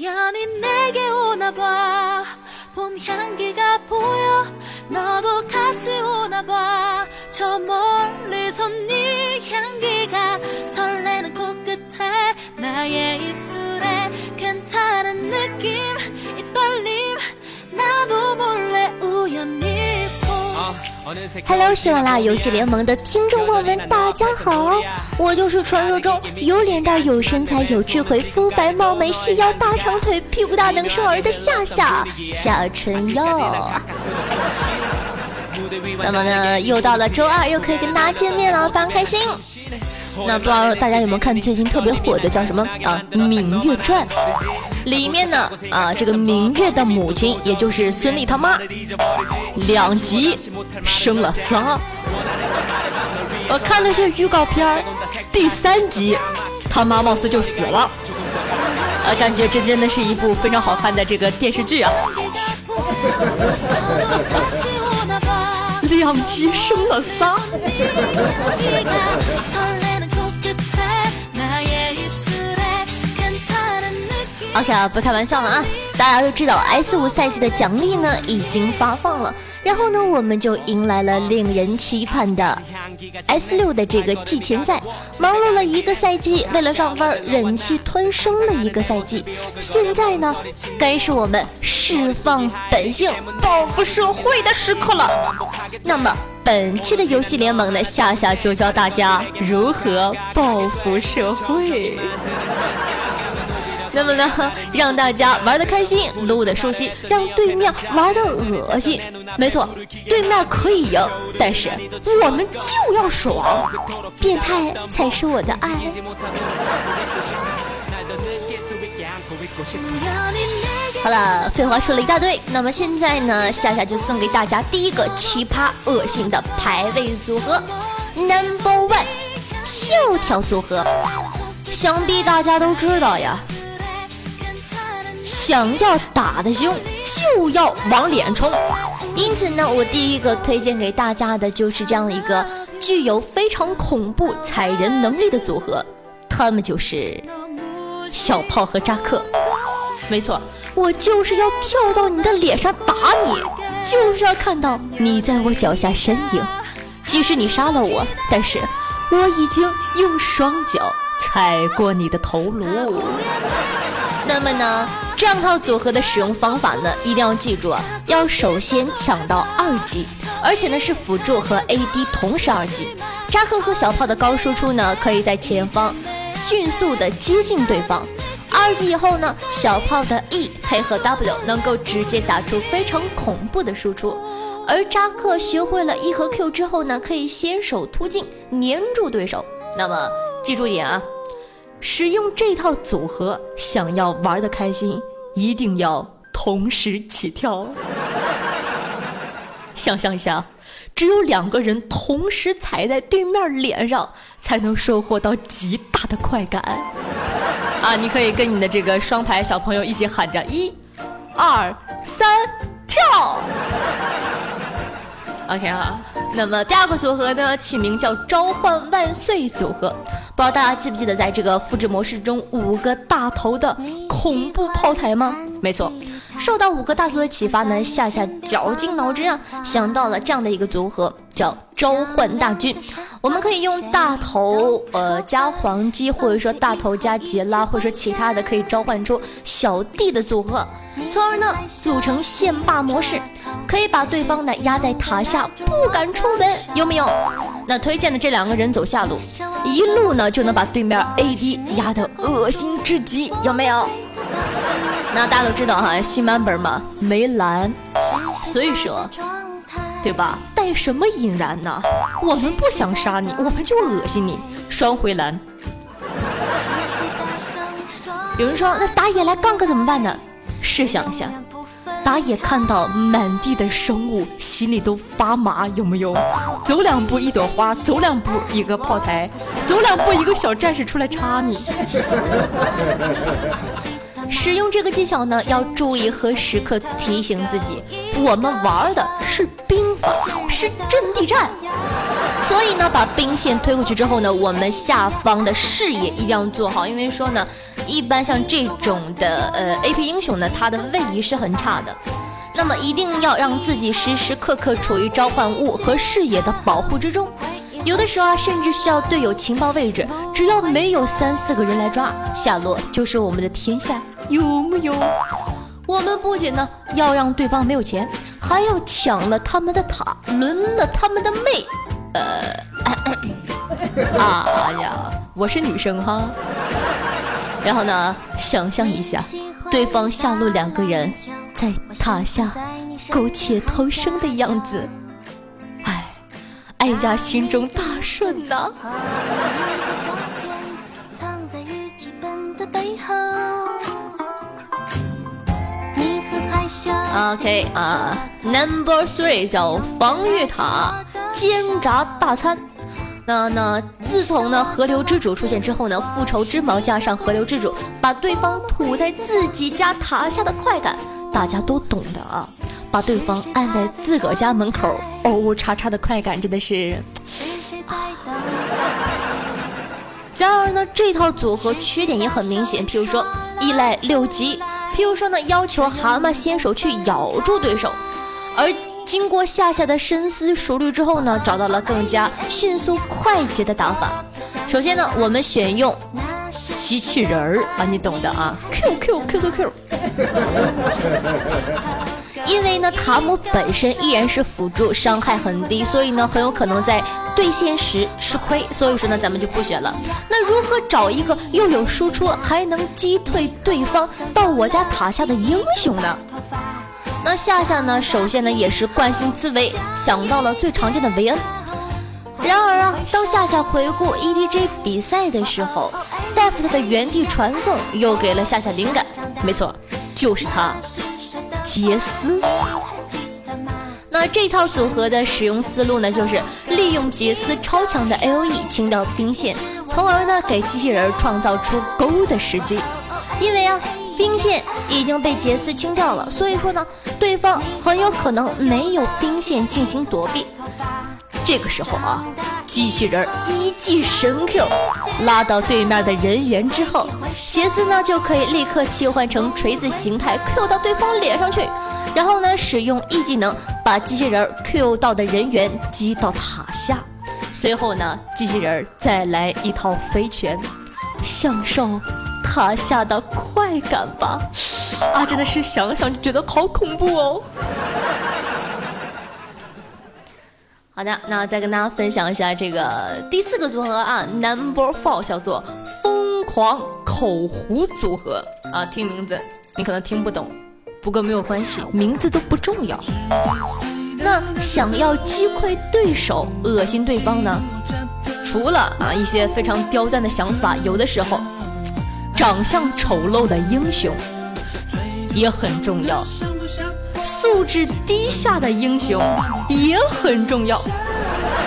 우연히 내게 오나 봐. 봄 향기가 보여. 너도 같이 오나 봐. 저 멀리서 네 향기가 설레는 코끝에 나의 입술에 괜찮은 느낌 이 떨림 나도 보 Hello，喜马拉雅游戏联盟的听众朋友们，大家好，我就是传说中有脸蛋、有身材、有智慧、肤白貌美、细腰大长腿、屁股大能生儿的夏夏夏春瑶。那么呢，又到了周二，又可以跟大家见面了，非常开心。那不知道大家有没有看最近特别火的叫什么啊《明月传》？里面呢啊，这个明月的母亲，也就是孙俪他妈，两集生了仨。我看了些预告片第三集他妈貌似就死了。啊，感觉这真的是一部非常好看的这个电视剧啊。两集生了仨。OK 啊，不开玩笑了啊！大家都知道 S 五赛季的奖励呢已经发放了，然后呢我们就迎来了令人期盼的 S 六的这个季前赛，忙碌了一个赛季，为了上分忍气吞声了一个赛季，现在呢该是我们释放本性、报复社会的时刻了。那么本期的游戏联盟呢，夏夏就教大家如何报复社会。那么呢让大家玩的开心撸的舒心让对面玩的恶心？没错对面可以赢但是我们就要爽。变态才是我的爱。好了废话说了一大堆那么现在呢夏夏就送给大家第一个奇葩恶心的排位组合。Number one 跳跳组合。想必大家都知道呀想要打的凶，就要往脸冲。因此呢，我第一个推荐给大家的就是这样一个具有非常恐怖踩人能力的组合，他们就是小炮和扎克。没错，我就是要跳到你的脸上打你，就是要看到你在我脚下身影。即使你杀了我，但是我已经用双脚踩过你的头颅。那么呢，这样套组合的使用方法呢，一定要记住啊，要首先抢到二级，而且呢是辅助和 AD 同时二级。扎克和小炮的高输出呢，可以在前方迅速的接近对方。二级以后呢，小炮的 E 配合 W 能够直接打出非常恐怖的输出，而扎克学会了 E 和 Q 之后呢，可以先手突进黏住对手。那么记住一点啊，使用这套组合，想要玩的开心，一定要同时起跳。想象一下，只有两个人同时踩在对面脸上，才能收获到极大的快感。啊，你可以跟你的这个双排小朋友一起喊着一、二、三，跳。OK 啊，那么第二个组合呢，起名叫“召唤万岁”组合。不知道大家记不记得，在这个复制模式中，五个大头的恐怖炮台吗？没错，受到五个大头的启发呢，夏夏绞尽脑汁啊，想到了这样的一个组合，叫“召唤大军”。我们可以用大头呃加黄鸡，或者说大头加杰拉，或者说其他的，可以召唤出小弟的组合，从而呢组成线霸模式，可以把对方呢压在塔下不敢出门，有没有？那推荐的这两个人走下路，一路呢就能把对面 AD 压得恶心至极，有没有？那大家都知道哈，新版本嘛没蓝，所以说。对吧？带什么引燃呢？我们不想杀你，我们就恶心你，双回蓝。有人说，那打野来杠个怎么办呢？试想一下，打野看到满地的生物，心里都发麻，有没有？走两步一朵花，走两步一个炮台，走两步一个小战士出来插你。使用这个技巧呢，要注意和时刻提醒自己，我们玩的是兵是阵地战。所以呢，把兵线推过去之后呢，我们下方的视野一定要做好，因为说呢，一般像这种的呃 A P 英雄呢，他的位移是很差的。那么一定要让自己时时刻刻处于召唤物和视野的保护之中。有的时候啊，甚至需要队友情报位置，只要没有三四个人来抓，下落就是我们的天下，有木有？我们不仅呢要让对方没有钱，还要抢了他们的塔，轮了他们的妹。呃，啊呀，我是女生哈。然后呢，想象一下，对方下路两个人在塔下苟且偷生的样子，哎，哀家心中大顺呐。OK 啊，Number Three 叫防御塔煎炸大餐。那那自从呢河流之主出现之后呢，复仇之矛加上河流之主，把对方吐在自己家塔下的快感，大家都懂的啊。把对方按在自个儿家门口，嗷嗷叉叉的快感真的是。然而呢，这套组合缺点也很明显，譬如说依赖六级，譬如说呢要求蛤蟆先手去咬住对手，而经过夏夏的深思熟虑之后呢，找到了更加迅速快捷的打法。首先呢，我们选用机器人儿啊，你懂的啊，Q Q Q Q Q。因为呢，塔姆本身依然是辅助，伤害很低，所以呢，很有可能在对线时吃亏。所以说呢，咱们就不选了。那如何找一个又有输出，还能击退对方到我家塔下的英雄呢？那夏夏呢，首先呢也是惯性思维，想到了最常见的维恩。然而啊，当夏夏回顾 EDG 比赛的时候，戴夫特的原地传送又给了夏夏灵感。没错，就是他。杰斯。那这套组合的使用思路呢，就是利用杰斯超强的 A O E 清掉兵线，从而呢给机器人创造出勾的时机。因为啊，兵线已经被杰斯清掉了，所以说呢，对方很有可能没有兵线进行躲避。这个时候啊，机器人一记神 Q 拉到对面的人员之后，杰斯呢就可以立刻切换成锤子形态 Q 到对方脸上去，然后呢使用 E 技能把机器人 Q 到的人员击到塔下，随后呢机器人再来一套飞拳，享受塔下的快感吧！啊，真的是想想就觉得好恐怖哦。好的，那再跟大家分享一下这个第四个组合啊，Number Four 叫做疯狂口胡组合啊。听名字你可能听不懂，不过没有关系，名字都不重要。那想要击溃对手、恶心对方呢？除了啊一些非常刁钻的想法，有的时候长相丑陋的英雄也很重要。素质低下的英雄也很重要，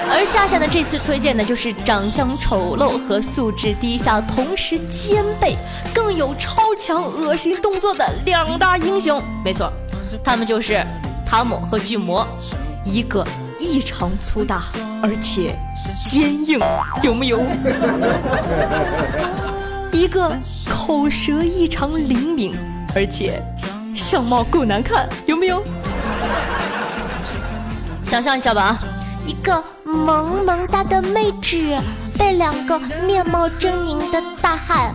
而夏夏呢这次推荐的就是长相丑陋和素质低下同时兼备，更有超强恶心动作的两大英雄。没错，他们就是汤姆和巨魔，一个异常粗大而且坚硬，有没有？一个口舌异常灵敏，而且。相貌够难看，有没有？想象一下吧，一个萌萌哒的妹纸被两个面貌狰狞的大汉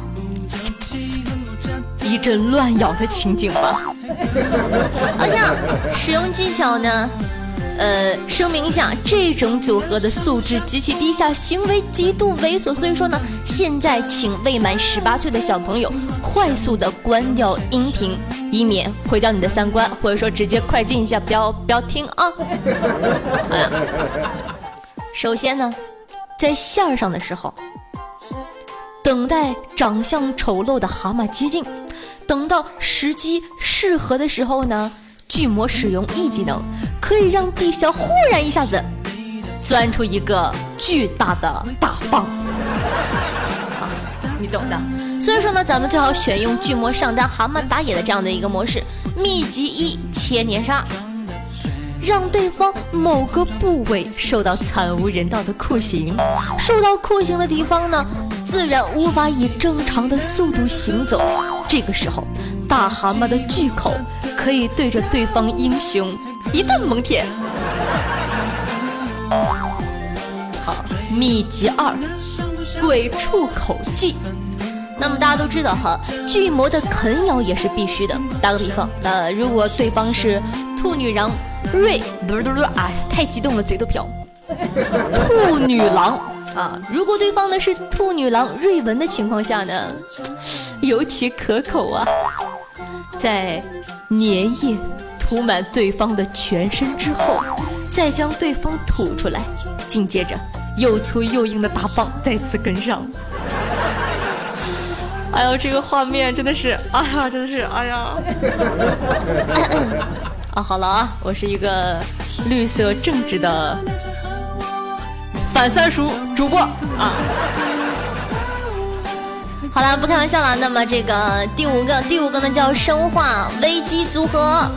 一阵乱咬的情景吧。好像使用技巧呢？呃，声明一下，这种组合的素质极其低下，行为极度猥琐，所以说呢，现在请未满十八岁的小朋友快速的关掉音频，以免毁掉你的三观，或者说直接快进一下，不要不要听啊。首先呢，在线上的时候，等待长相丑陋的蛤蟆接近，等到时机适合的时候呢。巨魔使用 E 技能，可以让地下忽然一下子钻出一个巨大的大棒，你懂的。所以说呢，咱们最好选用巨魔上单蛤蟆打野的这样的一个模式，秘籍一千年杀。让对方某个部位受到惨无人道的酷刑。受到酷刑的地方呢，自然无法以正常的速度行走。这个时候，大蛤蟆的巨口可以对着对方英雄一顿猛舔。好，秘籍二：鬼畜口技。那么大家都知道哈，巨魔的啃咬也是必须的。打个比方，呃，如果对方是兔女郎瑞，嘟嘟嘟，哎呀，太激动了，嘴都瓢。兔女郎啊，如果对方呢是兔女郎瑞文的情况下呢，尤其可口啊。在粘液涂满对方的全身之后，再将对方吐出来，紧接着又粗又硬的大棒再次跟上。哎呦，这个画面真的是，哎呀，真的是，哎呀！啊，好了啊，我是一个绿色正直的反三叔主播啊。好了，不开玩笑了。那么这个第五个，第五个呢叫生化危机组合。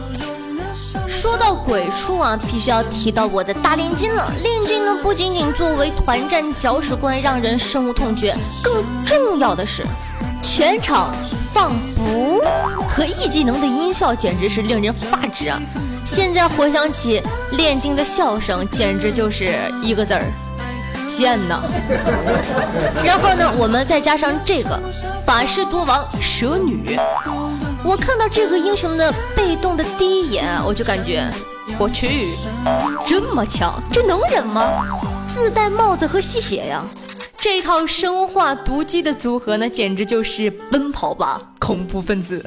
说到鬼畜啊，必须要提到我的大炼金了。炼金呢，不仅仅作为团战搅屎棍让人深恶痛绝，更重要的是。全场放不和 E 技能的音效简直是令人发指啊！现在回想起炼金的笑声，简直就是一个字儿贱呐！然后呢，我们再加上这个法师毒王蛇女，我看到这个英雄的被动的第一眼，我就感觉我去，这么强，这能忍吗？自带帽子和吸血呀！这套生化毒鸡的组合呢，简直就是奔跑吧恐怖分子。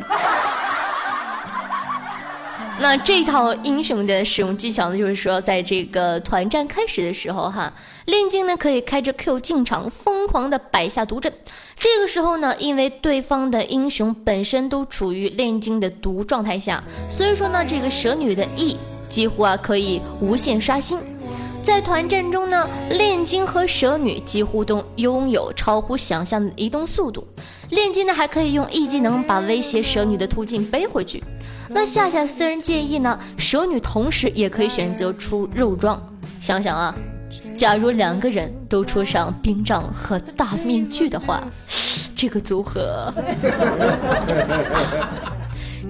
那这套英雄的使用技巧呢，就是说，在这个团战开始的时候，哈，炼金呢可以开着 Q 进场，疯狂的摆下毒阵。这个时候呢，因为对方的英雄本身都处于炼金的毒状态下，所以说呢，这个蛇女的 E 几乎啊可以无限刷新。在团战中呢，炼金和蛇女几乎都拥有超乎想象的移动速度。炼金呢还可以用 E 技能把威胁蛇女的途径背回去。那夏夏私人建议呢，蛇女同时也可以选择出肉装。想想啊，假如两个人都出上冰杖和大面具的话，这个组合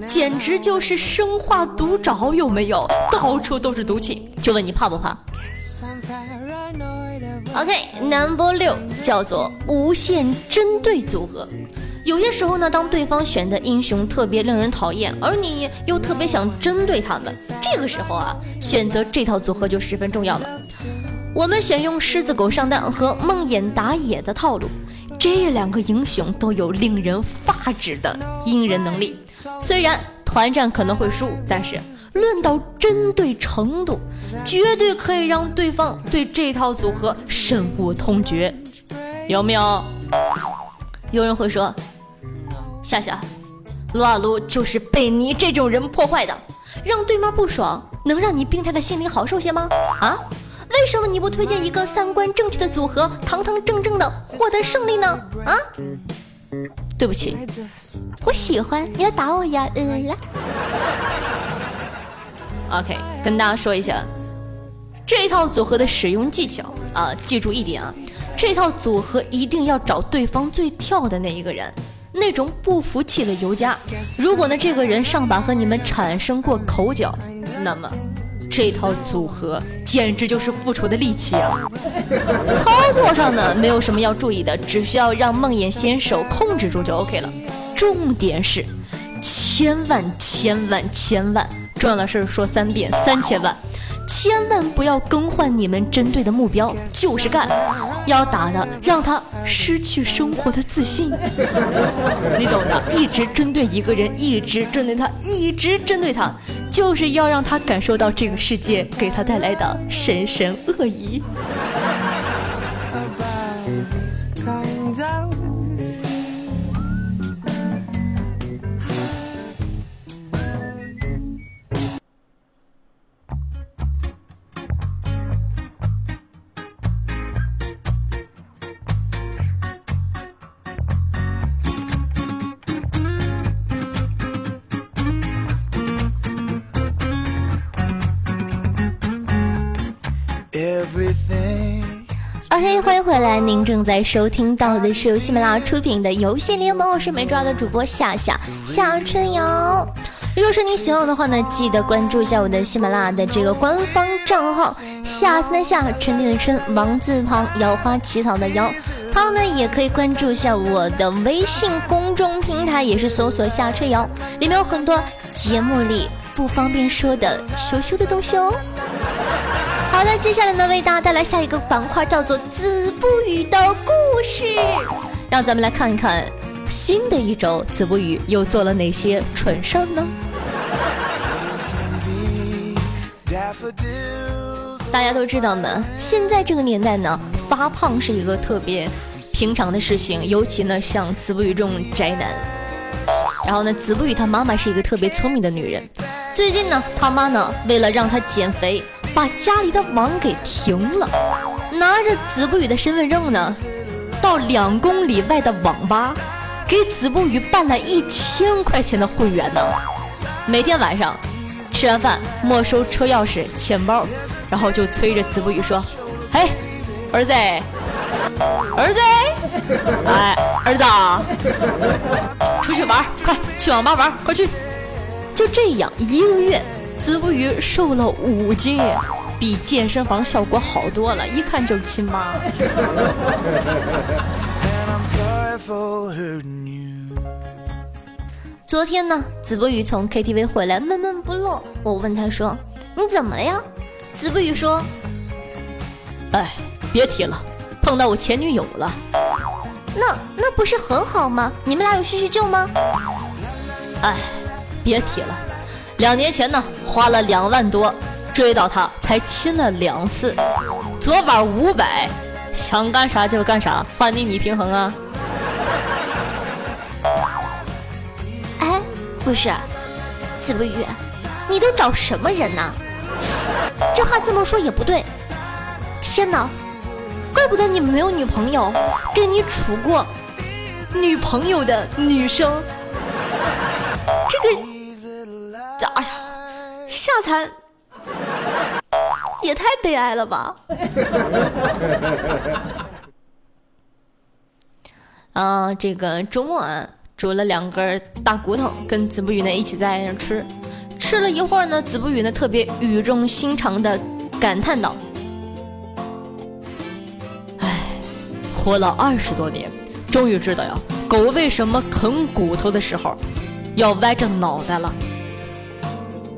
简直就是生化毒爪，有没有？到处都是毒气，就问你怕不怕？OK，Number 六叫做无限针对组合。有些时候呢，当对方选的英雄特别令人讨厌，而你又特别想针对他们，这个时候啊，选择这套组合就十分重要了。我们选用狮子狗上单和梦魇打野的套路，这两个英雄都有令人发指的阴人能力。虽然团战可能会输，但是。论到针对程度，绝对可以让对方对这套组合深恶痛绝，有没有？有人会说，夏夏，撸啊撸就是被你这种人破坏的，让对面不爽，能让你病态的心灵好受些吗？啊？为什么你不推荐一个三观正确的组合，堂堂正正的获得胜利呢？啊？对不起，我喜欢，你要打我呀？嗯。OK，跟大家说一下这套组合的使用技巧啊，记住一点啊，这套组合一定要找对方最跳的那一个人，那种不服气的尤佳。如果呢这个人上把和你们产生过口角，那么这套组合简直就是复仇的利器啊。操作上呢没有什么要注意的，只需要让梦魇先手控制住就 OK 了。重点是，千万千万千万。重要的事说三遍，三千万，千万不要更换你们针对的目标，就是干，要打的让他失去生活的自信，你懂的。一直针对一个人，一直针对他，一直针对他，就是要让他感受到这个世界给他带来的神神恶意。OK，欢迎回来！您正在收听到的是由喜马拉雅出品的《游戏联盟》，我是美抓的主播夏夏夏春瑶。如果说你喜欢我的话呢，记得关注一下我的喜马拉雅的这个官方账号“夏天的夏，春天的春，王字旁，摇花起草的摇”。还有呢，也可以关注一下我的微信公众平台，也是搜索“夏春瑶”，里面有很多节目里不方便说的羞羞的东西哦。好的，接下来呢，为大家带来下一个板块，叫做“子不语的故事”。让咱们来看一看，新的一周子不语又做了哪些蠢事儿呢？大家都知道呢，现在这个年代呢，发胖是一个特别平常的事情，尤其呢，像子不语这种宅男。然后呢，子不语他妈妈是一个特别聪明的女人，最近呢，他妈呢，为了让他减肥。把家里的网给停了，拿着子不语的身份证呢，到两公里外的网吧，给子不语办了一千块钱的会员呢。每天晚上吃完饭，没收车钥匙、钱包，然后就催着子不语说：“嘿，儿子，儿子，哎，儿子，出去玩，快去网吧玩，快去！”就这样一个月。子不语瘦了五斤，比健身房效果好多了，一看就是亲妈。昨天呢，子不语从 KTV 回来，闷闷不乐。我问他说：“你怎么了呀？”子不语说：“哎，别提了，碰到我前女友了。”那那不是很好吗？你们俩有叙叙旧吗？哎，别提了。两年前呢，花了两万多追到他，才亲了两次。昨晚五百，想干啥就干啥，换你你平衡啊？哎，不是，子不语，你都找什么人呢？这话这么说也不对。天哪，怪不得你们没有女朋友，跟你处过女朋友的女生，这个。哎呀，下残也太悲哀了吧！啊，这个周末啊，煮了两根大骨头，跟子不语呢一起在那吃。吃了一会儿呢，子不语呢特别语重心长的感叹道：“哎，活了二十多年，终于知道呀，狗为什么啃骨头的时候要歪着脑袋了。”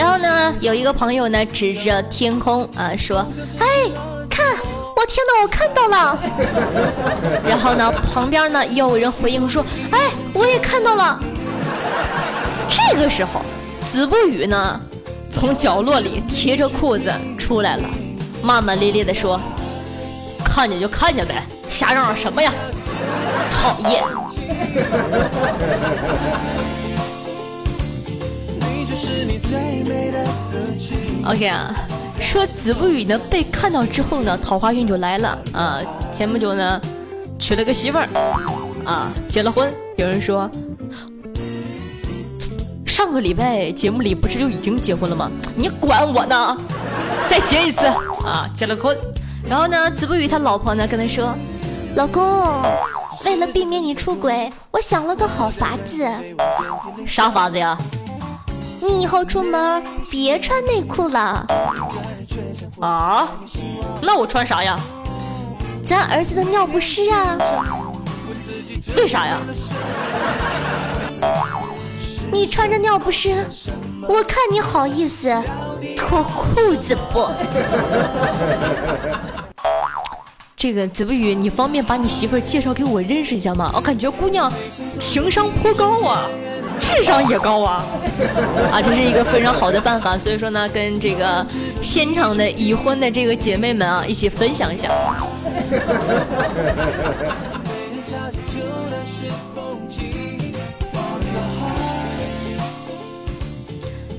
然后呢，有一个朋友呢，指着天空啊说：“哎，看，我天哪，我看到了。”然后呢，旁边呢也有人回应说：“哎，我也看到了。”这个时候，子不语呢从角落里提着裤子出来了，骂骂咧咧的说：“看见就看见呗，瞎嚷嚷什么呀？讨厌！” OK 啊，说子不语呢被看到之后呢，桃花运就来了啊。前不久呢，娶了个媳妇儿啊，结了婚。有人说，上个礼拜节目里不是就已经结婚了吗？你管我呢？再结一次啊，结了婚。然后呢，子不语他老婆呢跟他说，老公，为了避免你出轨，我想了个好法子。啥法子呀？你以后出门别穿内裤了啊？那我穿啥呀？咱儿子的尿不湿啊？为啥呀？你穿着尿不湿，我看你好意思脱裤子不？这个子不语，你方便把你媳妇儿介绍给我认识一下吗？我感觉姑娘情商颇高啊。智商也高啊，啊，这是一个非常好的办法，所以说呢，跟这个现场的已婚的这个姐妹们啊，一起分享一下。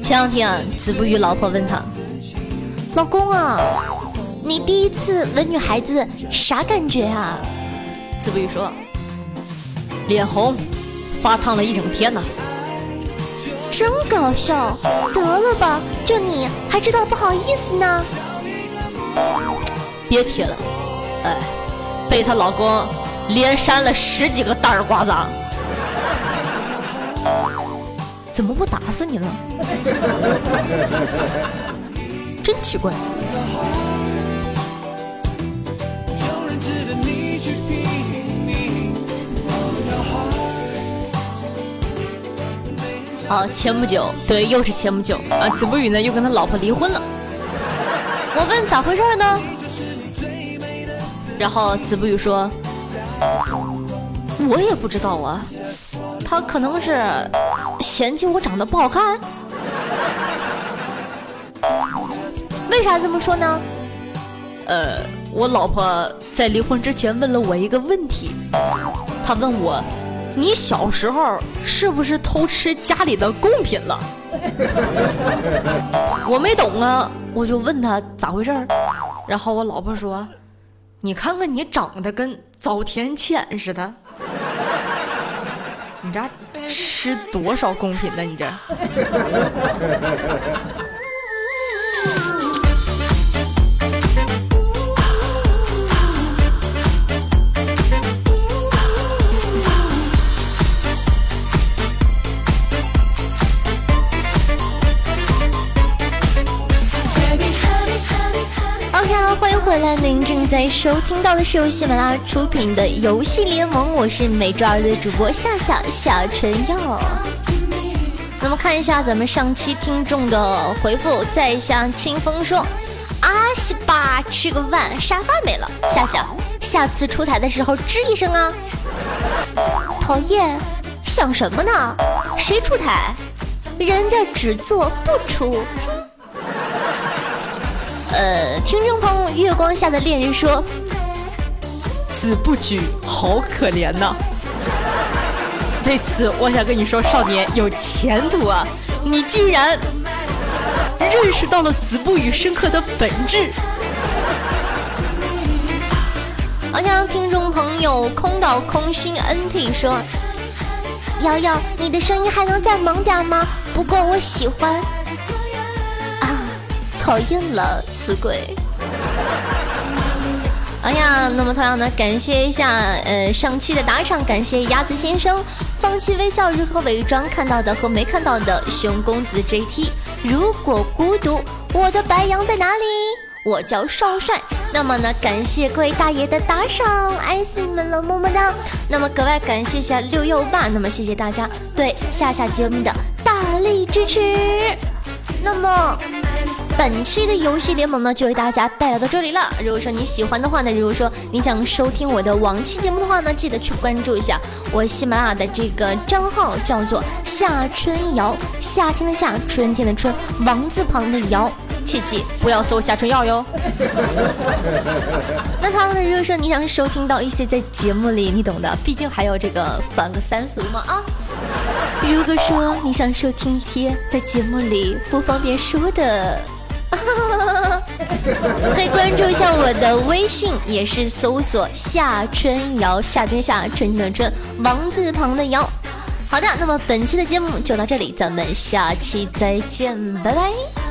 前两天，子不语老婆问他：“老公啊，你第一次吻女孩子啥感觉啊？”子不语说：“脸红，发烫了一整天呢。”真搞笑！得了吧，就你还知道不好意思呢？别提了，哎，被她老公连扇了十几个大耳刮子。怎么不打死你呢？真奇怪。啊，前不久，对，又是前不久啊，子不语呢又跟他老婆离婚了。我问咋回事呢？然后子不语说，我也不知道啊。他可能是嫌弃我长得不好看，为啥这么说呢？呃，我老婆在离婚之前问了我一个问题，她问我，你小时候是不是偷吃家里的贡品了？我没懂啊，我就问他咋回事儿，然后我老婆说，你看看你长得跟遭天谴似的。你这吃多少贡品呢？你这。欢迎回来，您正在收听到的是由喜马拉雅出品的游戏联盟，我是每周二的主播夏夏夏春耀。那么看一下咱们上期听众的回复，在下清风说：“阿西吧，吃个饭，沙发没了。”夏夏，下次出台的时候吱一声啊！讨厌，想什么呢？谁出台？人家只做不出。呃，听众朋友，月光下的恋人说：“子不举好可怜呐。”为此，我想跟你说，少年有前途啊！你居然认识到了子不语深刻的本质。好像听众朋友空岛空心 NT 说：“瑶瑶，你的声音还能再萌点吗？不过我喜欢。”讨厌了，死鬼！哎呀，那么同样的，感谢一下，呃，上期的打赏，感谢鸭子先生，放弃微笑如何伪装，看到的和没看到的，熊公子 JT，如果孤独，我的白羊在哪里？我叫少帅。那么呢，感谢各位大爷的打赏，爱死你们了，么么哒。那么格外感谢一下六幺八，那么谢谢大家对夏夏节目的大力支持。那么。本期的游戏联盟呢，就为大家带来到这里了。如果说你喜欢的话呢，如果说你想收听我的往期节目的话呢，记得去关注一下我喜马拉雅的这个账号，叫做夏春瑶，夏天的夏，春天的春，王字旁的瑶，切记不要搜夏春瑶哟。那他们呢，如果说你想收听到一些在节目里你懂的，毕竟还有这个反个三俗嘛啊。如果说你想收听一些在节目里不方便说的。可以关注一下我的微信，也是搜索夏春瑶，夏天夏，春天的春，王字旁的瑶。好的，那么本期的节目就到这里，咱们下期再见，拜拜。